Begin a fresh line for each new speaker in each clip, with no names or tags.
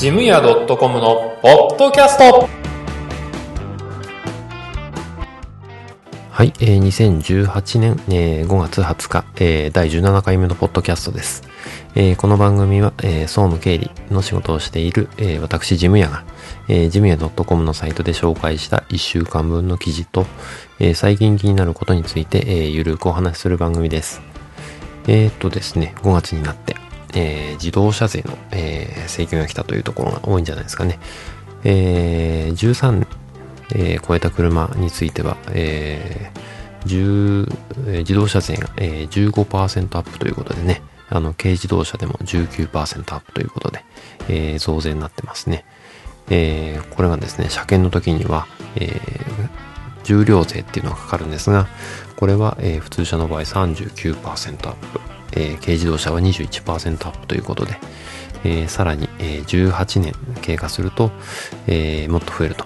ジムヤ .com のポッドキャスト
はい、えー、2018年、えー、5月20日、えー、第17回目のポッドキャストです。えー、この番組は、えー、総務経理の仕事をしている、えー、私、ジムヤが、えー、ジムヤ .com のサイトで紹介した1週間分の記事と、えー、最近気になることについて、えー、ゆるくお話しする番組です。えー、っとですね、5月になって、えー、自動車税の、えー、請求が来たというところが多いんじゃないですかね。えー、13、えー、超えた車については、えー、10、自動車税が、えー、15%アップということでね、あの、軽自動車でも19%アップということで、えー、増税になってますね。えー、これがですね、車検の時には、えー、重量税っていうのがかかるんですが、これは、えー、普通車の場合39%アップ。えー、軽自動車は21%アップということで、えー、さらに、えー、18年経過すると、えー、もっと増えると、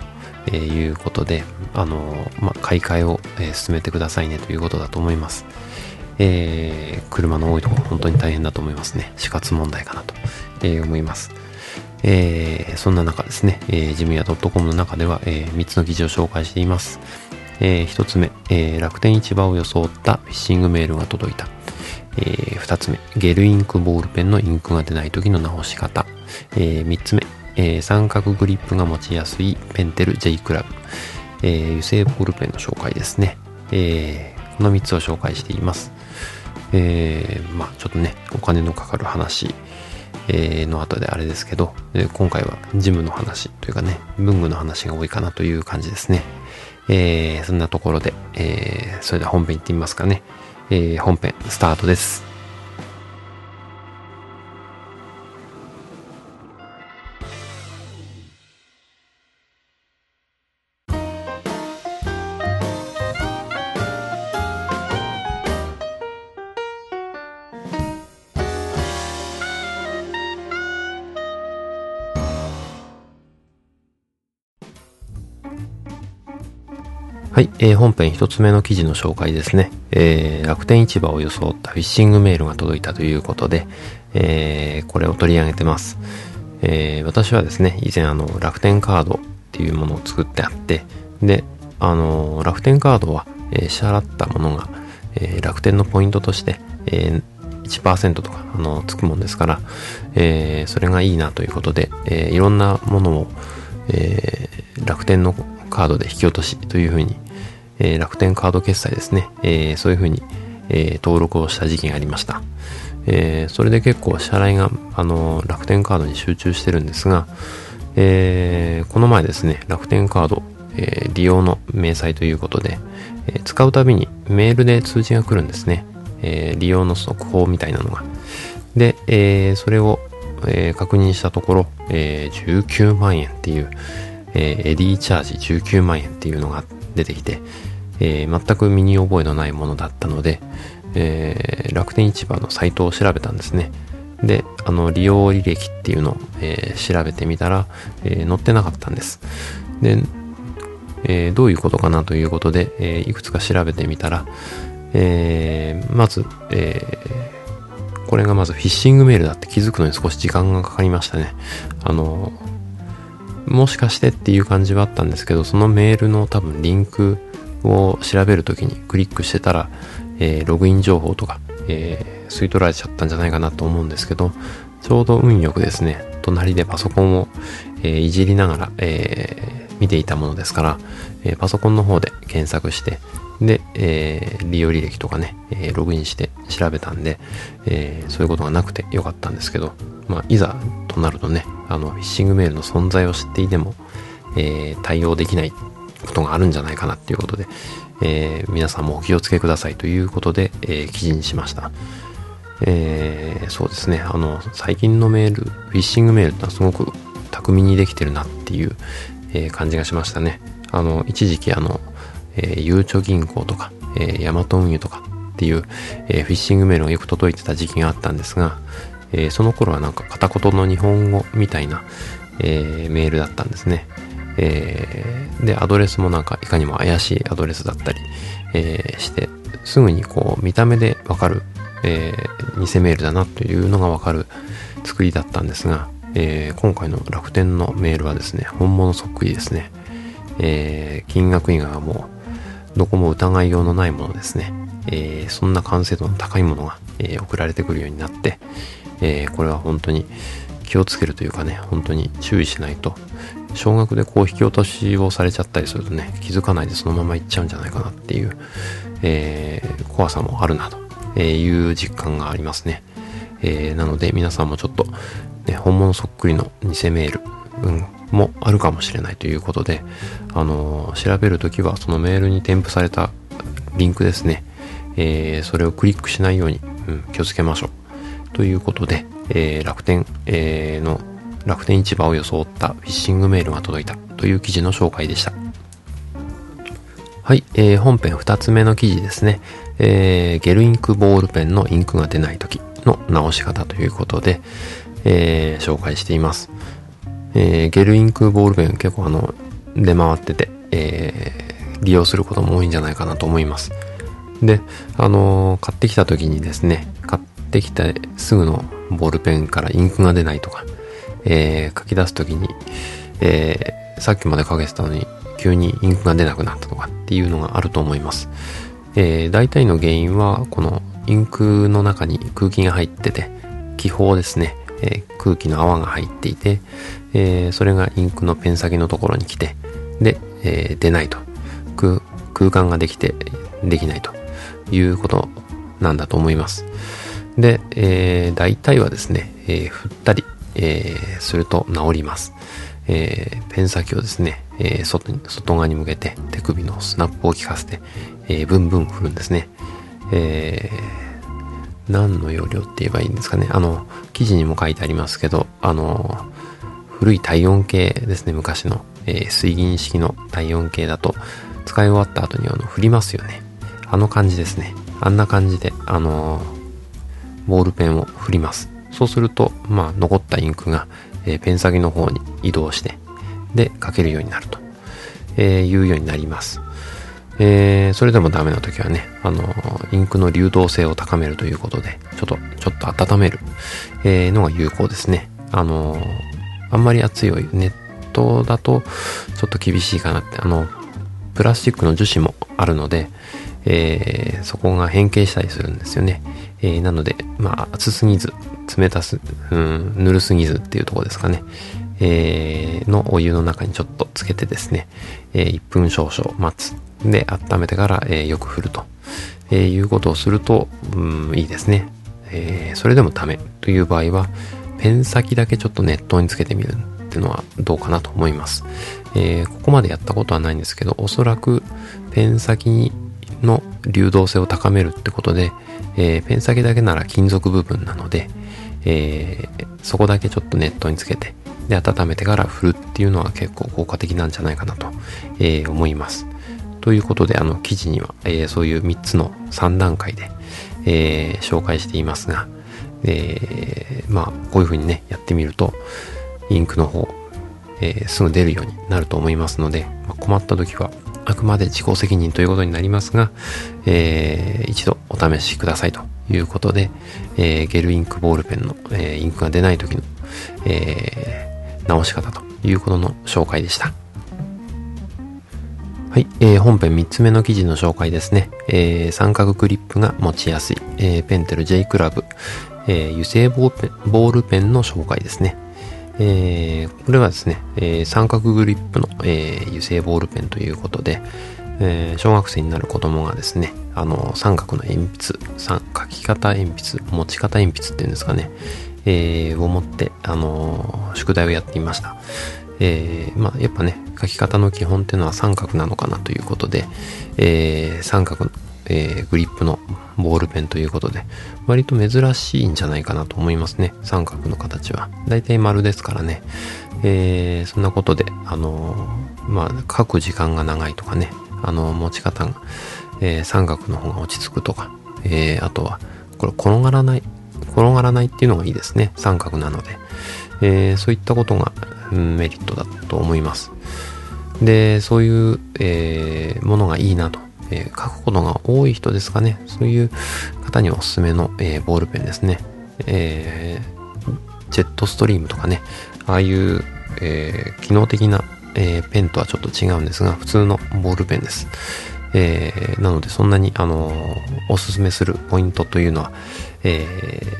えいうことで、あのまあ、買い替えを、え進めてくださいねということだと思います。えー、車の多いところ本当に大変だと思いますね。死活問題かなと、え思います。えー、そんな中ですね、えー、ジムヤ .com の中では、えー、3つの記事を紹介しています。えー、1つ目、えー、楽天市場を装ったフィッシングメールが届いた。えー、2つ目、ゲルインクボールペンのインクが出ない時の直し方。えー、3つ目、えー、三角グリップが持ちやすいペンテル J クラブ。えー、油性ボールペンの紹介ですね。えー、この3つを紹介しています。えー、まあちょっとね、お金のかかる話、えー、の後であれですけど、今回はジムの話というかね、文具の話が多いかなという感じですね。えー、そんなところで、えー、それでは本編行ってみますかね。えー、本編スタートです。はい、えー、本編一つ目の記事の紹介ですね。えー、楽天市場を装ったフィッシングメールが届いたということで、えー、これを取り上げてます。えー、私はですね、以前あの、楽天カードっていうものを作ってあって、で、あの、楽天カードは、え、支払ったものが、え、楽天のポイントとして、えー、1%とか、あの、つくもんですから、え、それがいいなということで、え、いろんなものを、え、楽天のカードで引き落としというふうにえー、楽天カード決済ですね、えー、そういうふうに、え、登録をした時期がありました。えそれで結構支払いが、あの楽天カードに集中してるんですが、えこの前ですね、楽天カード、え利用の明細ということで、え使うたびにメールで通知が来るんですね。え利用の速報みたいなのが。で、えそれを、え確認したところ、え19万円っていう、えエディチャージ19万円っていうのが出てきて、えー、全く身に覚えのないものだったので、えー、楽天市場のサイトを調べたんですね。で、あの、利用履歴っていうのを、えー、調べてみたら、え載ってなかったんです。で、えどういうことかなということで、えいくつか調べてみたら、えまず、えこれがまずフィッシングメールだって気づくのに少し時間がかかりましたね。あの、もしかしてっていう感じはあったんですけど、そのメールの多分リンクを調べるときにクリックしてたら、えー、ログイン情報とか、えー、吸い取られちゃったんじゃないかなと思うんですけど、ちょうど運よくですね、隣でパソコンを、えー、いじりながら、えー、見ていたものですから、え、パソコンの方で検索して、で、えー、利用履歴とかね、えー、ログインして調べたんで、えー、そういうことがなくてよかったんですけど、まあ、いざとなるとね、あの、フィッシングメールの存在を知っていても、えー、対応できないことがあるんじゃないかなっていうことで、えー、皆さんもお気をつけくださいということで、えー、記事にしました。えー、そうですね、あの、最近のメール、フィッシングメールってのはすごく巧みにできてるなっていう、えー、感じがしましたね。あの、一時期あの、えー、ゆうちょ銀行とか、えー、ヤマト運輸とかっていう、えー、フィッシングメールがよく届いてた時期があったんですが、えー、その頃はなんか片言の日本語みたいな、えー、メールだったんですね。えー、で、アドレスもなんかいかにも怪しいアドレスだったり、えー、して、すぐにこう見た目でわかる、えー、偽メールだなというのがわかる作りだったんですが、えー、今回の楽天のメールはですね、本物そっくりですね。えー、金額以外はもう、どこも疑いようのないものですね。えー、そんな完成度の高いものが、え送られてくるようになって、えこれは本当に気をつけるというかね、本当に注意しないと、少額でこう引き落としをされちゃったりするとね、気づかないでそのまま行っちゃうんじゃないかなっていう、え怖さもあるなという実感がありますね。えー、なので皆さんもちょっと、ね、本物そっくりの偽メール、うん、もあるかもしれないということで、あのー、調べるときはそのメールに添付されたリンクですね、えー、それをクリックしないように、うん、気をつけましょう。ということで、えー、楽天、えー、の楽天市場を装ったフィッシングメールが届いたという記事の紹介でした。はい、えー、本編2つ目の記事ですね。えー、ゲルインクボールペンのインクが出ないとき。の直し方ということで、えー、紹介しています。えー、ゲルインクボールペン結構あの、出回ってて、えー、利用することも多いんじゃないかなと思います。で、あのー、買ってきた時にですね、買ってきたすぐのボールペンからインクが出ないとか、えー、書き出す時に、えー、さっきまで書けてたのに急にインクが出なくなったとかっていうのがあると思います。えー、大体の原因はこのインクの中に空気が入ってて、気泡ですね、えー、空気の泡が入っていて、えー、それがインクのペン先のところに来て、で、えー、出ないと。空間ができて、できないということなんだと思います。で、えー、大体はですね、えー、振ったり、えー、すると治ります。えー、ペン先をですね、えー、外に、外側に向けて手首のスナップを効かせて、えー、ブンブン振るんですね。えー、何の要領って言えばいいんですかね。あの、記事にも書いてありますけど、あの、古い体温計ですね、昔の、えー、水銀式の体温計だと、使い終わった後にあの、振りますよね。あの感じですね。あんな感じで、あのボールペンを振ります。そうすると、まあ、残ったインクが、えー、ペン先の方に移動して、で、書けるようになると、えー、いうようになります。えー、それでもダメな時はね、あの、インクの流動性を高めるということで、ちょっと、ちょっと温める、えー、のが有効ですね。あの、あんまり熱いお湯、ネットだとちょっと厳しいかなって、あの、プラスチックの樹脂もあるので、えー、そこが変形したりするんですよね。えー、なので、まあ、熱すぎず、冷たす、うん、ぬるすぎずっていうところですかね。えー、のお湯の中にちょっとつけてですね、え、1分少々待つ。で、温めてから、え、よく振ると、え、いうことをすると、うん、いいですね。え、それでもダメという場合は、ペン先だけちょっと熱湯につけてみるっていうのはどうかなと思います。えー、ここまでやったことはないんですけど、おそらくペン先の流動性を高めるってことで、えー、ペン先だけなら金属部分なので、えー、そこだけちょっと熱湯につけて、で、温めてから振るっていうのは結構効果的なんじゃないかなと、えー、思います。ということで、あの、記事には、えー、そういう3つの3段階で、えー、紹介していますが、えー、まあ、こういうふうにね、やってみると、インクの方、えー、すぐ出るようになると思いますので、まあ、困った時は、あくまで自己責任ということになりますが、えー、一度お試しくださいということで、えー、ゲルインクボールペンの、えー、インクが出ない時の、えー、直し方ということの紹介でした。はい、えー、本編3つ目の記事の紹介ですね。えー、三角クリップが持ちやすい、えー、ペンテル J クラブ、えー、油性ボールペンボールペンの紹介ですね。えー、これはですね、えー、三角グリップの、えー、油性ボールペンということで、えー、小学生になる子供がですね、あの、三角の鉛筆、三書き方鉛筆、持ち方鉛筆っていうんですかね、えー、を持って、あの宿題をやっていました。えー、まあ、やっぱね、書き方の基本っていうのは三角なのかなということで、えー、三角の、えー、グリップのボールペンということで、割と珍しいんじゃないかなと思いますね。三角の形は。だいたい丸ですからね。えー、そんなことで、あのー、まあ、書く時間が長いとかね、あの、持ち方が、えー、三角の方が落ち着くとか、えー、あとは、これ転がらない、転がらないっていうのがいいですね。三角なので。えー、そういったことが、うん、メリットだと思います。で、そういう、えー、ものがいいなと、えー、書くことが多い人ですかね。そういう方におすすめの、え、ボールペンですね。えー、ジェットストリームとかね、ああいう、え、機能的な、え、ペンとはちょっと違うんですが、普通のボールペンです。え、なのでそんなに、あの、おすすめするポイントというのは、え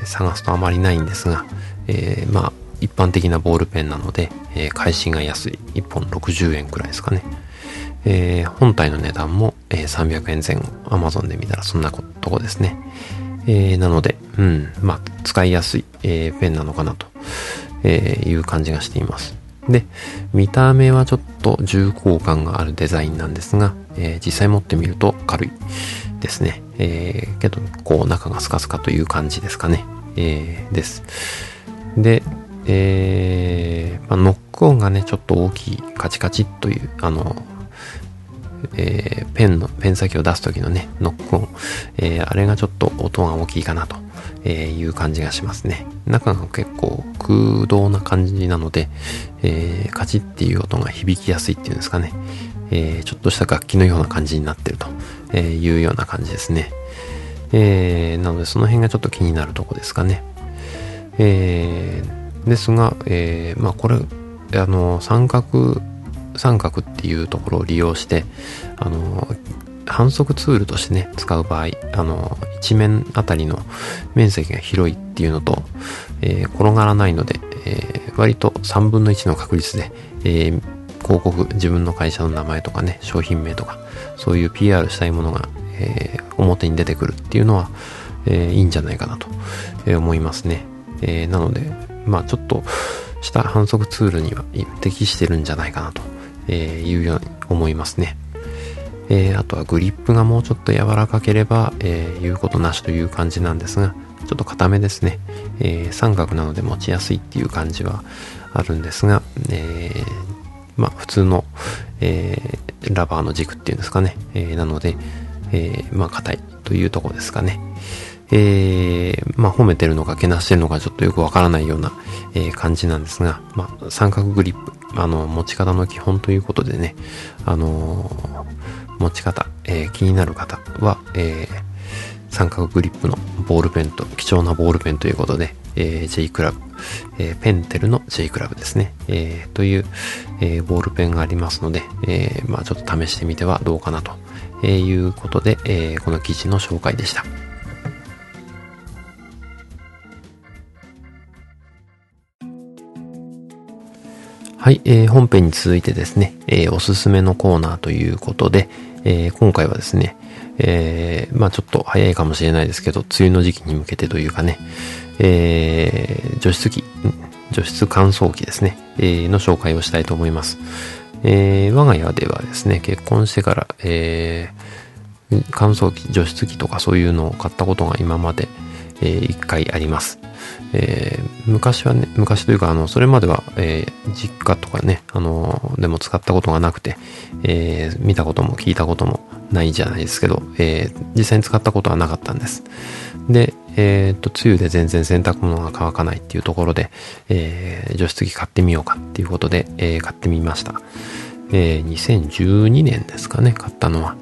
ー、探すとあまりないんですが、えー、まあ、一般的なボールペンなので、えー、返しが安い。1本60円くらいですかね。えー、本体の値段も、えー、300円前後。Amazon で見たらそんなとこですね。えー、なので、うん、まあ、使いやすい、え、ペンなのかなと、え、いう感じがしています。で、見た目はちょっと重厚感があるデザインなんですが、え、実際持ってみると軽いですね。えー、けど、こう中がスカスカという感じですかね。えー、です。で、えー、まあ、ノック音がね、ちょっと大きいカチカチという、あの、えー、ペンの、ペン先を出す時のね、ノック音、えー、あれがちょっと音が大きいかなと、えいう感じがしますね。中が結構空洞な感じなので、えー、カチっていう音が響きやすいっていうんですかね。えー、ちょっとした楽器のような感じになってるというような感じですね。えー、なのでその辺がちょっと気になるとこですかね。えー、ですが、えー、まあこれ、あの、三角、三角っていうところを利用して、あの、反則ツールとしてね、使う場合、あの、一面あたりの面積が広いっていうのと、えー、転がらないので、えー、割と3分の1の確率で、えー、広告、自分の会社の名前とかね、商品名とか、そういう PR したいものが、え表に出てくるっていうのは、えいいんじゃないかなと、え思いますね。えなので、まあちょっとした反則ツールには適してるんじゃないかなと、えいうように思いますね。え、あとはグリップがもうちょっと柔らかければ、え、言うことなしという感じなんですが、ちょっと硬めですね。えー、三角なので持ちやすいっていう感じはあるんですが、えー、まあ普通の、えー、ラバーの軸っていうんですかね。えー、なので、えー、まあ硬いというとこですかね。えー、まあ褒めてるのかけなしてるのかちょっとよくわからないような、えー、感じなんですが、まあ三角グリップ、あの持ち方の基本ということでね、あのー持ち方、え、気になる方は、え、三角グリップのボールペンと貴重なボールペンということで、えー、J クラブ、えー、ペンテルの J クラブですね、えー、という、えー、ボールペンがありますので、えー、まあちょっと試してみてはどうかなということで、えー、この記事の紹介でした。はい、えー、本編に続いてですね、えー、おすすめのコーナーということで、えー、今回はですね、えー、まあちょっと早いかもしれないですけど、梅雨の時期に向けてというかね、えー、除湿機、除湿乾燥機ですね、えー、の紹介をしたいと思います。えー、我が家ではですね、結婚してから、えー、乾燥機、除湿機とかそういうのを買ったことが今まで、えー、一回あります。えー、昔はね、昔というか、あの、それまでは、えー、実家とかね、あの、でも使ったことがなくて、えー、見たことも聞いたこともないじゃないですけど、えー、実際に使ったことはなかったんです。で、えっと、梅雨で全然洗濯物が乾かないっていうところで、えー、除湿機買ってみようかっていうことで、えー、買ってみました。えー、2012年ですかね、買ったのは。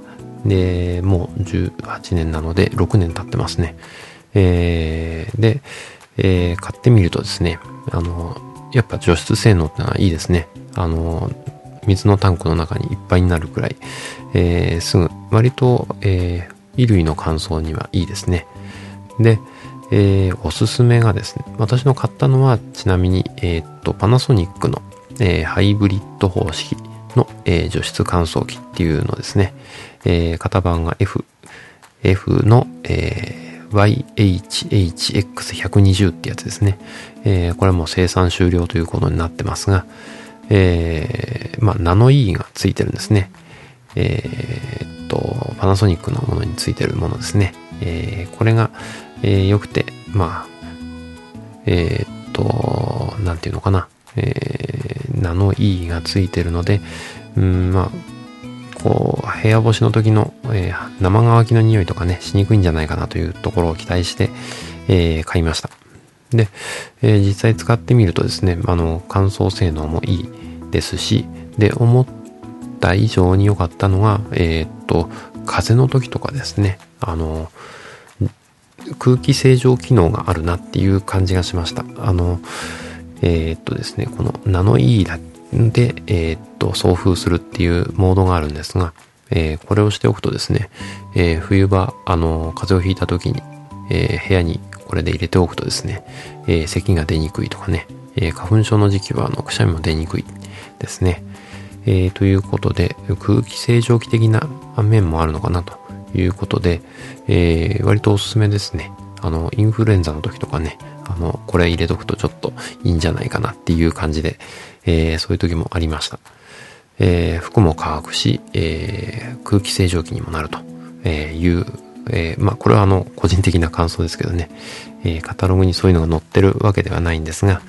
で、もう18年なので6年経ってますね。えー、で、えー、買ってみるとですね、あの、やっぱ除湿性能ってのはいいですね。あの、水のタンクの中にいっぱいになるくらい、えー、すぐ、割と、えー、衣類の乾燥にはいいですね。で、えー、おすすめがですね、私の買ったのは、ちなみに、えー、っと、パナソニックの、えー、ハイブリッド方式の、えー、除湿乾燥機っていうのですね。えー、型番が F、F の、えー YHHX120 ってやつですね。えー、これも生産終了ということになってますが、えー、まあ、ナノ E がついてるんですね。え、っと、パナソニックのものについてるものですね。えー、これが、えー、良くて、まあ、えー、っと、なんていうのかな。えー、ナノ E がついてるので、うん、まあ、こう、部屋干しの時の、えー、生乾きの匂いとかね、しにくいんじゃないかなというところを期待して、えー、買いました。で、えー、実際使ってみるとですね、あの、乾燥性能もいいですし、で、思った以上に良かったのが、えー、っと、風の時とかですね、あの、空気清浄機能があるなっていう感じがしました。あの、えー、っとですね、このナノイーで、えー、っと、送風するっていうモードがあるんですが、えー、これをしておくとですね、え、冬場、あの、風邪をひいた時に、え、部屋にこれで入れておくとですね、え咳が出にくいとかね、え花粉症の時期はあのくしゃみも出にくいですね。えということで、空気清浄機的な面もあるのかなということで、え割とおすすめですね。あの、インフルエンザの時とかね、あの、これ入れとくとちょっといいんじゃないかなっていう感じで、えそういう時もありました。え服も乾くし、え空気清浄機にもなるというえー、まあ、これはあの、個人的な感想ですけどね、えー、カタログにそういうのが載ってるわけではないんですが、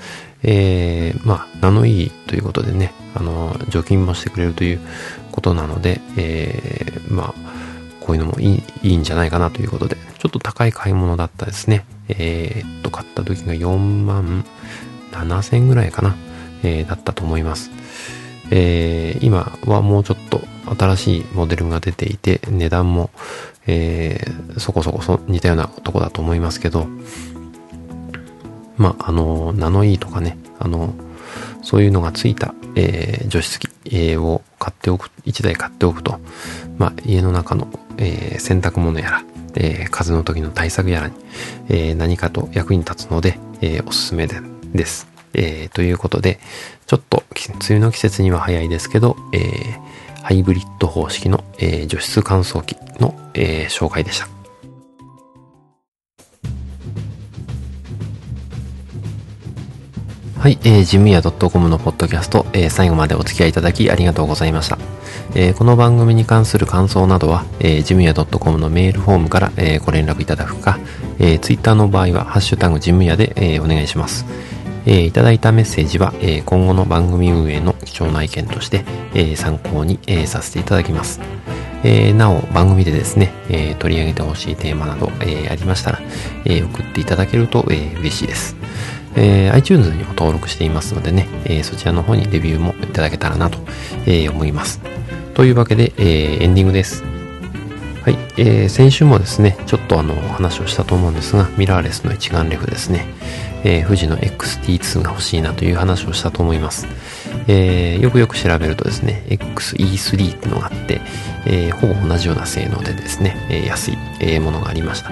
えー、まあ、ナノイーということでね、あの、除菌もしてくれるということなので、えー、まあ、こういうのもいいいいんじゃないかなということで、ちょっと高い買い物だったですね。えー、っと、買った時が4万7千ぐらいかな、えー、だったと思います。えー、今はもうちょっと新しいモデルが出ていて、値段も、えー、そこそこそ似たようなとこだと思いますけど、まあ、あの、ナノイーとかね、あの、そういうのがついた、えー、除湿機、えー、を買っておく、1台買っておくと、まあ、家の中の、えー、洗濯物やら、えー、風の時の対策やらに、えー、何かと役に立つので、えー、おすすめでです。えー、ということで、ちょっと梅雨の季節には早いですけど、えー、ハイブリッド方式の、えー、除湿乾燥機の、えー、紹介でした。はい、えー、ジムヤ .com のポッドキャスト、えー、最後までお付き合いいただきありがとうございました。えー、この番組に関する感想などは、えー、ジムヤ .com のメールフォームから、えー、ご連絡いただくか、えー、ツイッターの場合は、ハッシュタグジムヤで、えー、お願いします。えー、いただいたメッセージは、えー、今後の番組運営の貴重な意見として、えー、参考に、えー、させていただきます。えー、なお、番組でですね、えー、取り上げてほしいテーマなど、えー、ありましたら、えー、送っていただけると、えー、嬉しいです。えー、iTunes にも登録していますのでね、えー、そちらの方にレビューもいただけたらなと、えー、思います。というわけで、えー、エンディングです。はい、えー、先週もですね、ちょっとあの、話をしたと思うんですが、ミラーレスの一眼レフですね。えー、富士の XT2 が欲しいなという話をしたと思います。えー、よくよく調べるとですね、XE3 ってのがあって、えー、ほぼ同じような性能でですね、え、安い、え、ものがありました。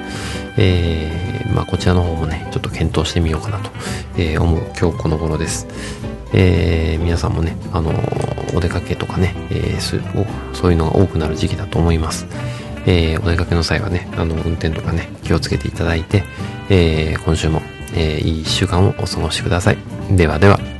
え、まあこちらの方もね、ちょっと検討してみようかなと、え、思う今日この頃です。え、皆さんもね、あのお出かけとかね、えー、そういうのが多くなる時期だと思います。え、お出かけの際はね、あの、運転とかね、気をつけていただいて、え、今週もえー、いい1週間をお過ごしください。ではでは。